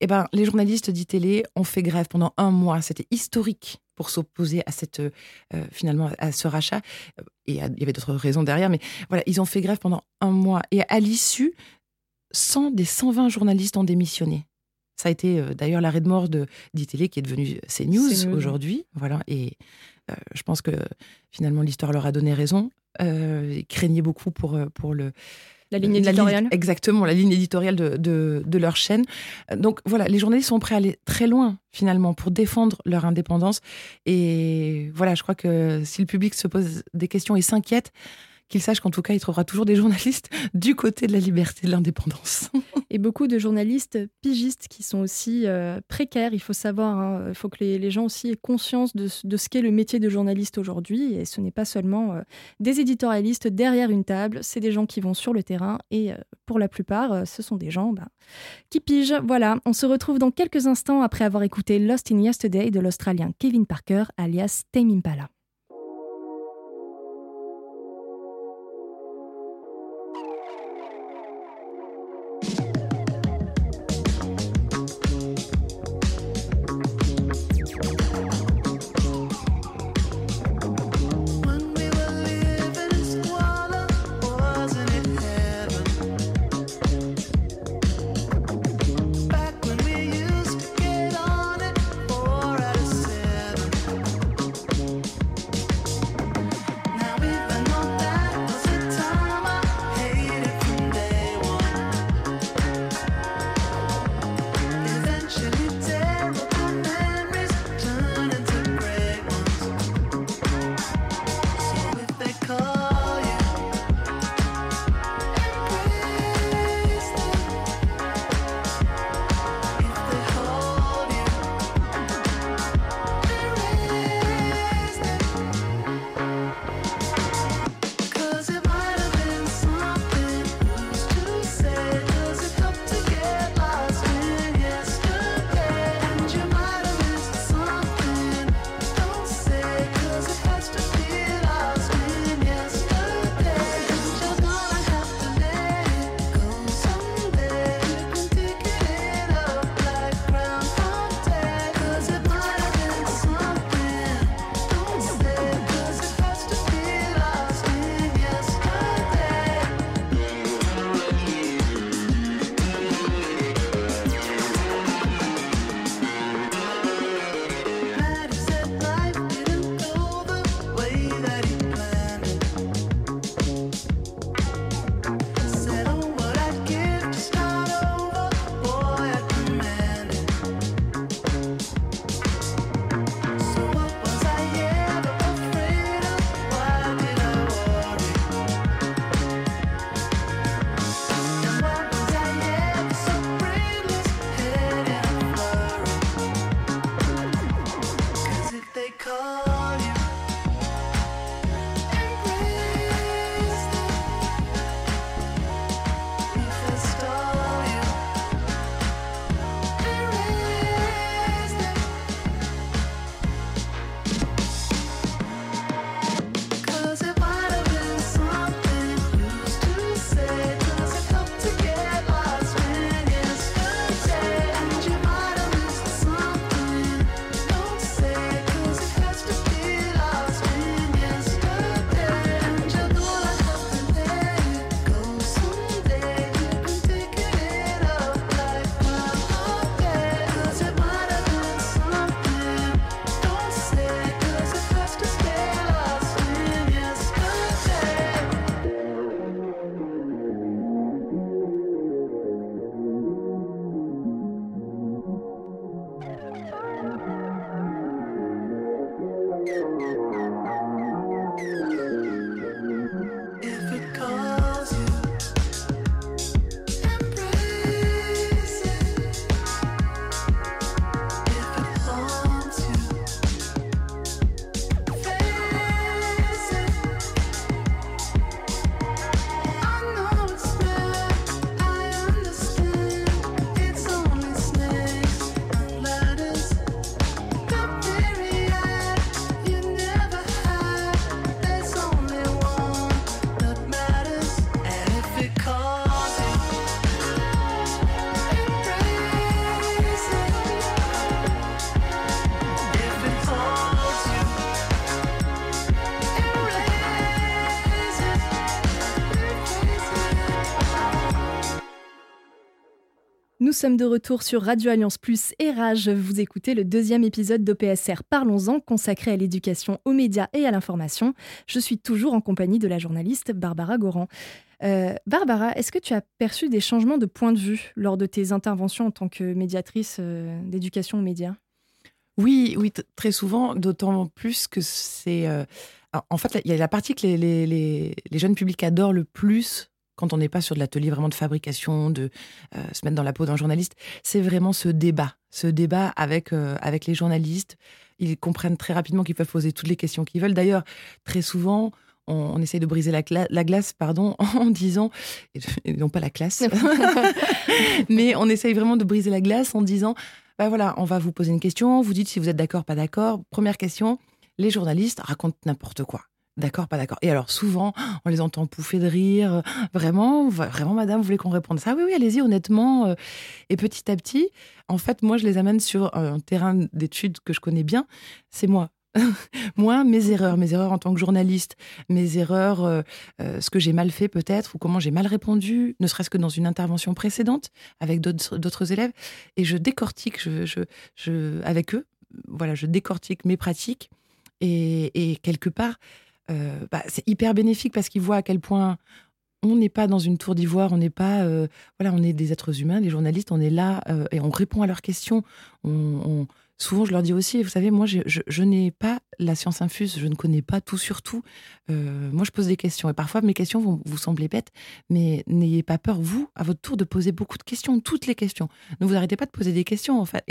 eh ben, les journalistes d'ITélé ont fait grève pendant un mois. C'était historique pour s'opposer à cette euh, finalement à ce rachat. Et il y avait d'autres raisons derrière, mais voilà, ils ont fait grève pendant un mois. Et à l'issue, 100 des 120 journalistes ont démissionné. Ça a été euh, d'ailleurs l'arrêt de mort de d'ITélé qui est devenu CNews, CNews. aujourd'hui. Voilà, et je pense que finalement l'histoire leur a donné raison. Euh, ils craignaient beaucoup pour, euh, pour le, la ligne éditoriale. La, exactement, la ligne éditoriale de, de, de, leur chaîne. Donc voilà, les journalistes sont prêts à aller très loin finalement pour défendre leur indépendance. Et voilà, je crois que si le public se pose des questions et s'inquiète, qu'il sache qu'en tout cas, il trouvera toujours des journalistes du côté de la liberté, de l'indépendance. Et beaucoup de journalistes pigistes qui sont aussi euh, précaires. Il faut savoir, hein, il faut que les, gens aussi aient conscience de, ce qu'est le métier de journaliste aujourd'hui. Et ce n'est pas seulement euh, des éditorialistes derrière une table, c'est des gens qui vont sur le terrain. Et euh, pour la plupart, ce sont des gens bah, qui pigent. Voilà, on se retrouve dans quelques instants après avoir écouté Lost in Yesterday de l'Australien Kevin Parker, alias Tame Impala. Sommes de retour sur Radio Alliance Plus et Rage. Vous écoutez le deuxième épisode d'OPSR Parlons-en, consacré à l'éducation, aux médias et à l'information. Je suis toujours en compagnie de la journaliste Barbara Goran. Euh, Barbara, est-ce que tu as perçu des changements de point de vue lors de tes interventions en tant que médiatrice euh, d'éducation aux médias? Oui, oui, très souvent, d'autant plus que c'est. Euh, en fait, il y a la partie que les jeunes publics adorent le plus quand on n'est pas sur de l'atelier vraiment de fabrication, de euh, se mettre dans la peau d'un journaliste, c'est vraiment ce débat, ce débat avec, euh, avec les journalistes. Ils comprennent très rapidement qu'ils peuvent poser toutes les questions qu'ils veulent. D'ailleurs, très souvent, on, essaye de briser la, la, glace pardon, en disant, et non pas la classe, mais on essaye vraiment de briser la glace en disant, bah voilà, on va vous poser une question, vous dites si vous êtes d'accord, pas d'accord. Première question, les journalistes racontent n'importe quoi. D'accord, pas d'accord. Et alors souvent, on les entend pouffer de rire. Vraiment, vraiment, madame, vous voulez qu'on réponde ça? Oui, oui, allez-y, honnêtement. Euh. Et petit à petit, en fait, moi, je les amène sur un terrain d'études que je connais bien. C'est moi. moi, mes erreurs, mes erreurs en tant que journaliste, mes erreurs, euh, euh, ce que j'ai mal fait peut-être, ou comment j'ai mal répondu, ne serait-ce que dans une intervention précédente avec d'autres élèves. Et je décortique je, je, je, avec eux, voilà, je décortique mes pratiques. Et, et quelque part, euh, bah, c'est hyper bénéfique parce qu'ils voient à quel point on n'est pas dans une tour d'ivoire, on n'est pas, euh, voilà, on est des êtres humains, les journalistes, on est là euh, et on répond à leurs questions. on, souvent, je leur dis aussi, vous savez, moi, je, n'ai pas la science infuse, je ne connais pas tout sur tout. Euh, moi, je pose des questions. Et parfois, mes questions vont vous sembler bêtes, mais n'ayez pas peur, vous, à votre tour, de poser beaucoup de questions, toutes les questions. Ne vous arrêtez pas de poser des questions, en fait.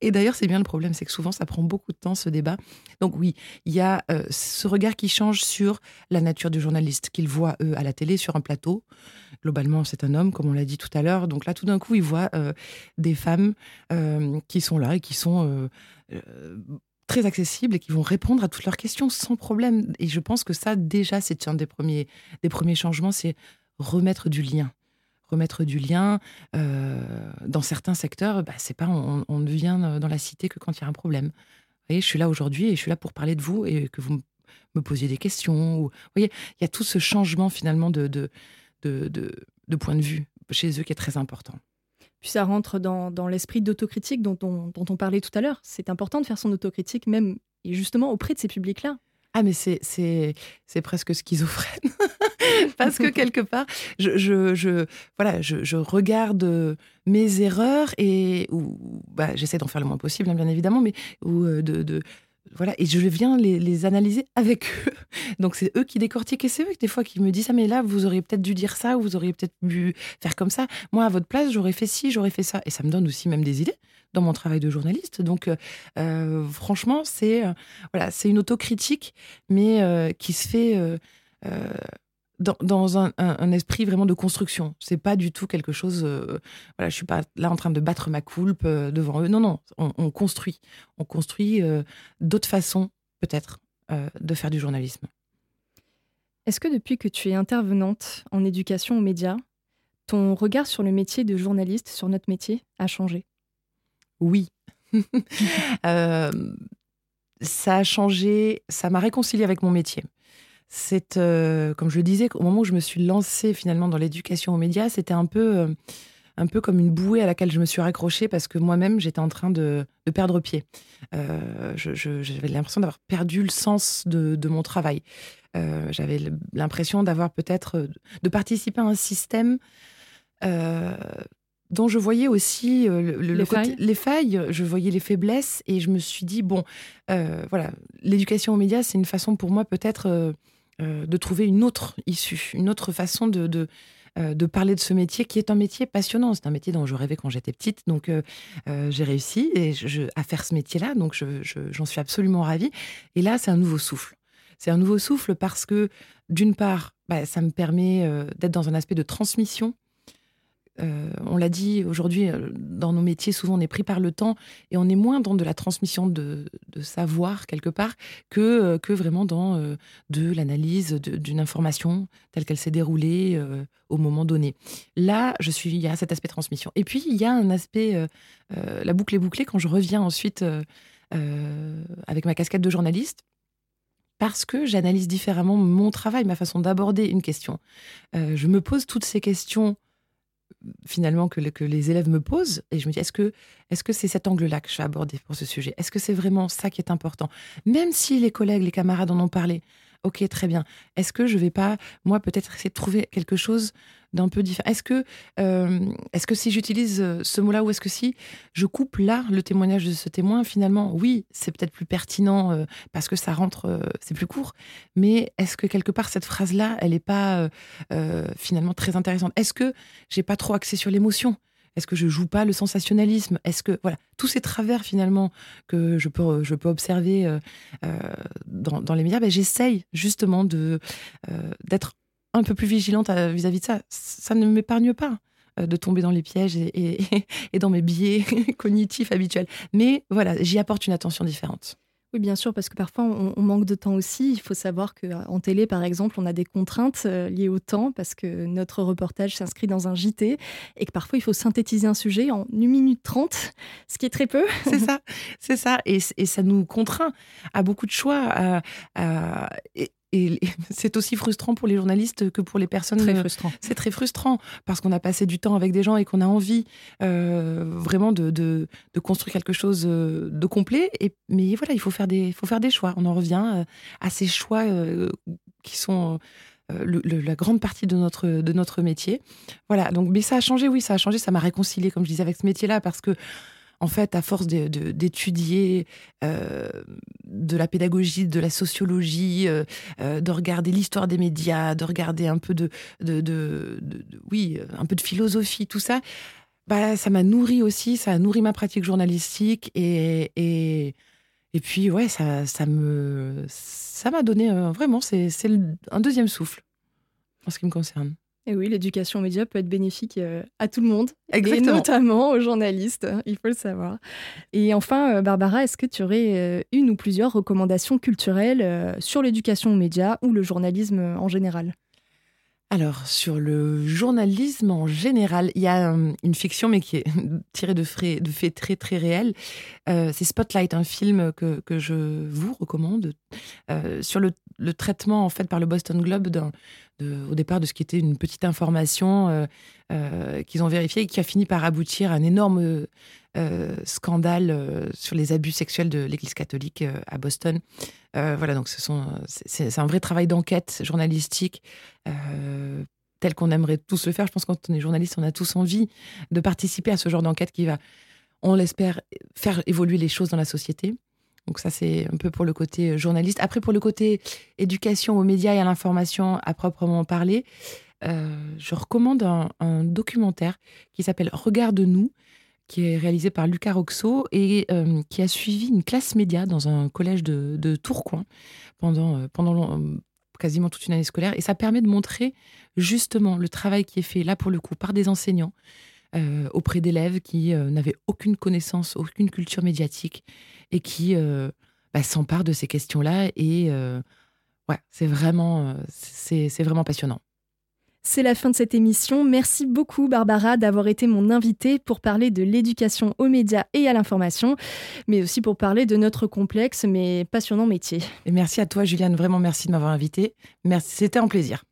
Et, d'ailleurs, c'est bien le problème, c'est que souvent, ça prend beaucoup de temps, ce débat. Donc oui, il y a euh, ce regard qui change sur la nature du journaliste, qu'ils voient, eux, à la télé, sur un plateau. Globalement, c'est un homme, comme on l'a dit tout à l'heure. Donc là, tout d'un coup, ils voient euh, des femmes qui sont là et qui sont très accessibles et qui vont répondre à toutes leurs questions sans problème. Et je pense que ça, déjà, c'est un des premiers, des premiers changements, c'est remettre du lien. Remettre du lien. Euh, dans certains secteurs, bah, c'est pas on, ne vient dans la cité que quand il y a un problème. Vous voyez, je suis là aujourd'hui et je suis là pour parler de vous et que vous me posiez des questions. Ou, vous voyez, il y a tout ce changement finalement de, de, de, de point de vue chez eux qui est très important. Puis ça rentre dans, dans l'esprit d'autocritique dont on, dont on parlait tout à l'heure. C'est important de faire son autocritique, même et justement auprès de ces publics-là. Ah, mais c'est, presque schizophrène. Parce que quelque part, je, je, voilà, je, je, regarde mes erreurs et bah, j'essaie d'en faire le moins possible, hein, bien évidemment, mais ou, euh, de voilà, et je viens les, analyser avec eux. Donc c'est eux qui décortiquent et c'est eux des fois qui me disent ça, mais là vous auriez peut-être dû dire ça ou vous auriez peut-être dû faire comme ça. Moi à votre place j'aurais fait ci, j'aurais fait ça, et ça me donne aussi même des idées dans mon travail de journaliste. Donc euh, euh, franchement c'est euh, voilà c'est une autocritique mais qui se fait dans, un, esprit vraiment de construction. C'est pas du tout quelque chose. Euh, voilà, je suis pas là en train de battre ma coulpe euh, devant eux. Non, non, on, construit. On construit euh, d'autres façons, peut-être, de faire du journalisme. Est-ce que depuis que tu es intervenante en éducation aux médias, ton regard sur le métier de journaliste, sur notre métier, a changé? Oui. ça a changé, ça m'a réconcilié avec mon métier c'est, euh, comme je le disais, au moment où je me suis lancée finalement dans l'éducation aux médias, c'était un peu, euh, un peu comme une bouée à laquelle je me suis raccrochée parce que moi-même, j'étais en train de, perdre pied. Euh, j'avais l'impression d'avoir perdu le sens de, mon travail. j'avais l'impression d'avoir peut-être, de participer à un système dont je voyais aussi les, failles. les, failles. je voyais les faiblesses et je me suis dit, bon, voilà, l'éducation aux médias, c'est une façon pour moi peut-être euh, de trouver une autre issue, une autre façon de, de, euh, de, parler de ce métier qui est un métier passionnant. C'est un métier dont je rêvais quand j'étais petite. Donc, euh, j'ai réussi et je, à faire ce métier-là. Donc, j'en suis absolument ravie. Et là, c'est un nouveau souffle. C'est un nouveau souffle parce que, d'une part, bah, ça me permet d'être dans un aspect de transmission euh, on l'a dit aujourd'hui, euh, dans nos métiers, souvent on est pris par le temps et on est moins dans de la transmission de, savoir quelque part que, euh, que vraiment dans de l'analyse d'une information telle qu'elle s'est déroulée au moment donné. Là, je suis, il y a cet aspect transmission. Et puis il y a un aspect, la boucle est bouclée quand je reviens ensuite avec ma casquette de journaliste parce que j'analyse différemment mon travail, ma façon d'aborder une question. je me pose toutes ces questions finalement que, les élèves me posent et je me dis est-ce que est-ce que c'est cet angle-là que je vais aborder pour ce sujet? Est-ce que c'est vraiment ça qui est important? Même si les collègues, les camarades en ont parlé, ok, très bien. Est-ce que je vais pas, moi, peut-être essayer de trouver quelque chose d'un peu différent Est-ce que, euh, est-ce que si j'utilise euh, ce mot-là ou est-ce que si je coupe là le témoignage de ce témoin, finalement, oui, c'est peut-être plus pertinent euh, parce que ça rentre, c'est plus court. Mais est-ce que quelque part cette phrase-là, elle n'est pas finalement très intéressante? Est-ce que j'ai pas trop axé sur l'émotion? Est-ce que je joue pas le sensationnalisme? Est-ce que voilà tous ces travers finalement que je peux je peux observer dans, les médias, ben, j'essaye justement de d'être un peu plus vigilante vis-à-vis de ça. Ça ne m'épargne pas euh, de tomber dans les pièges et, dans mes biais cognitifs habituels. Mais voilà, j'y apporte une attention différente. Oui, bien sûr, parce que parfois on, manque de temps aussi. Il faut savoir qu'en télé, par exemple, on a des contraintes euh, liées au temps parce que notre reportage s'inscrit dans un JT et que parfois il faut synthétiser un sujet en 1 minute 30, ce qui est très peu. C'est ça, c'est ça. Et, et, ça nous contraint à beaucoup de choix. À, à, et c'est aussi frustrant pour les journalistes que pour les personnes. Très frustrant. C'est très frustrant parce qu'on a passé du temps avec des gens et qu'on a envie euh, vraiment de, de, de, construire quelque chose euh, de complet. Et, mais voilà, il faut faire des, faut faire des choix. On en revient euh, à ces choix qui sont la grande partie de notre, de notre métier. Voilà, donc, mais ça a changé, oui, ça a changé. Ça m'a réconcilié, comme je disais, avec ce métier-là parce que en fait, à force d'étudier euh, de, la pédagogie, de la sociologie, euh, euh, de regarder l'histoire des médias, de regarder un peu de, oui, un peu de philosophie, tout ça, bah, ça m'a nourri aussi, ça a nourri ma pratique journalistique et, et, puis ouais, ça, ça me, ça m'a donné vraiment, c'est un deuxième souffle en ce qui me concerne. Et oui, l'éducation aux médias peut être bénéfique euh, à tout le monde, Exactement. et notamment aux journalistes, il faut le savoir. Et enfin, euh, Barbara, est-ce que tu aurais euh, une ou plusieurs recommandations culturelles sur l'éducation aux médias ou le journalisme en général? Alors, sur le journalisme en général, il y a une fiction, mais qui est tirée de, faits très, très réels. c'est Spotlight, un film que, que je vous recommande, sur le, le, traitement, en fait, par le Boston Globe au départ de ce qui était une petite information euh, euh, qu'ils ont vérifiée et qui a fini par aboutir à un énorme euh, scandale sur les abus sexuels de l'Église catholique à Boston. voilà, donc c'est un vrai travail d'enquête journalistique tel qu'on aimerait tous le faire. Je pense que quand on est journaliste, on a tous envie de participer à ce genre d'enquête qui va, on l'espère, faire évoluer les choses dans la société. Donc ça, c'est un peu pour le côté euh, journaliste. Après, pour le côté éducation aux médias et à l'information à proprement parler, euh, je recommande un, documentaire qui s'appelle Regarde-nous, qui est réalisé par Lucas Roxo et euh, qui a suivi une classe média dans un collège de, Tourcoing pendant, pendant quasiment toute une année scolaire. Et ça permet de montrer justement le travail qui est fait là pour le coup par des enseignants auprès d'élèves qui n'avaient aucune connaissance, aucune culture médiatique et qui euh, bah, s'empare de ces questions-là. Et euh, ouais, c'est vraiment, euh, c'est, vraiment passionnant. C'est la fin de cette émission. Merci beaucoup Barbara d'avoir été mon invitée pour parler de l'éducation aux médias et à l'information, mais aussi pour parler de notre complexe mais passionnant métier. Et merci à toi Juliane, vraiment merci de m'avoir invitée. Merci, c'était un plaisir.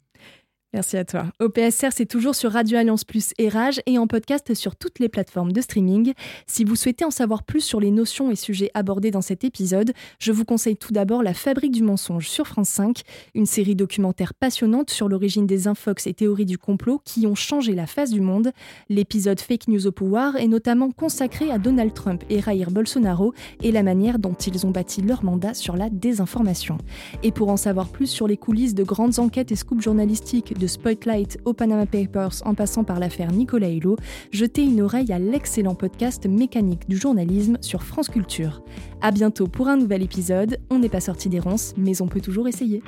Merci à toi. OPSR, c'est toujours sur Radio Alliance Plus et Rage et en podcast sur toutes les plateformes de streaming. Si vous souhaitez en savoir plus sur les notions et sujets abordés dans cet épisode, je vous conseille tout d'abord La Fabrique du mensonge sur France 5, une série documentaire passionnante sur l'origine des infox et théories du complot qui ont changé la face du monde. L'épisode Fake News au pouvoir est notamment consacré à Donald Trump et Jair Bolsonaro et la manière dont ils ont bâti leur mandat sur la désinformation. Et pour en savoir plus sur les coulisses de grandes enquêtes et scoops journalistiques Spotlight aux Panama Papers en passant par l'affaire Nicolas Hulot, jetez une oreille à l'excellent podcast Mécanique du journalisme sur France Culture. À bientôt pour un nouvel épisode. On n'est pas sorti des ronces, mais on peut toujours essayer.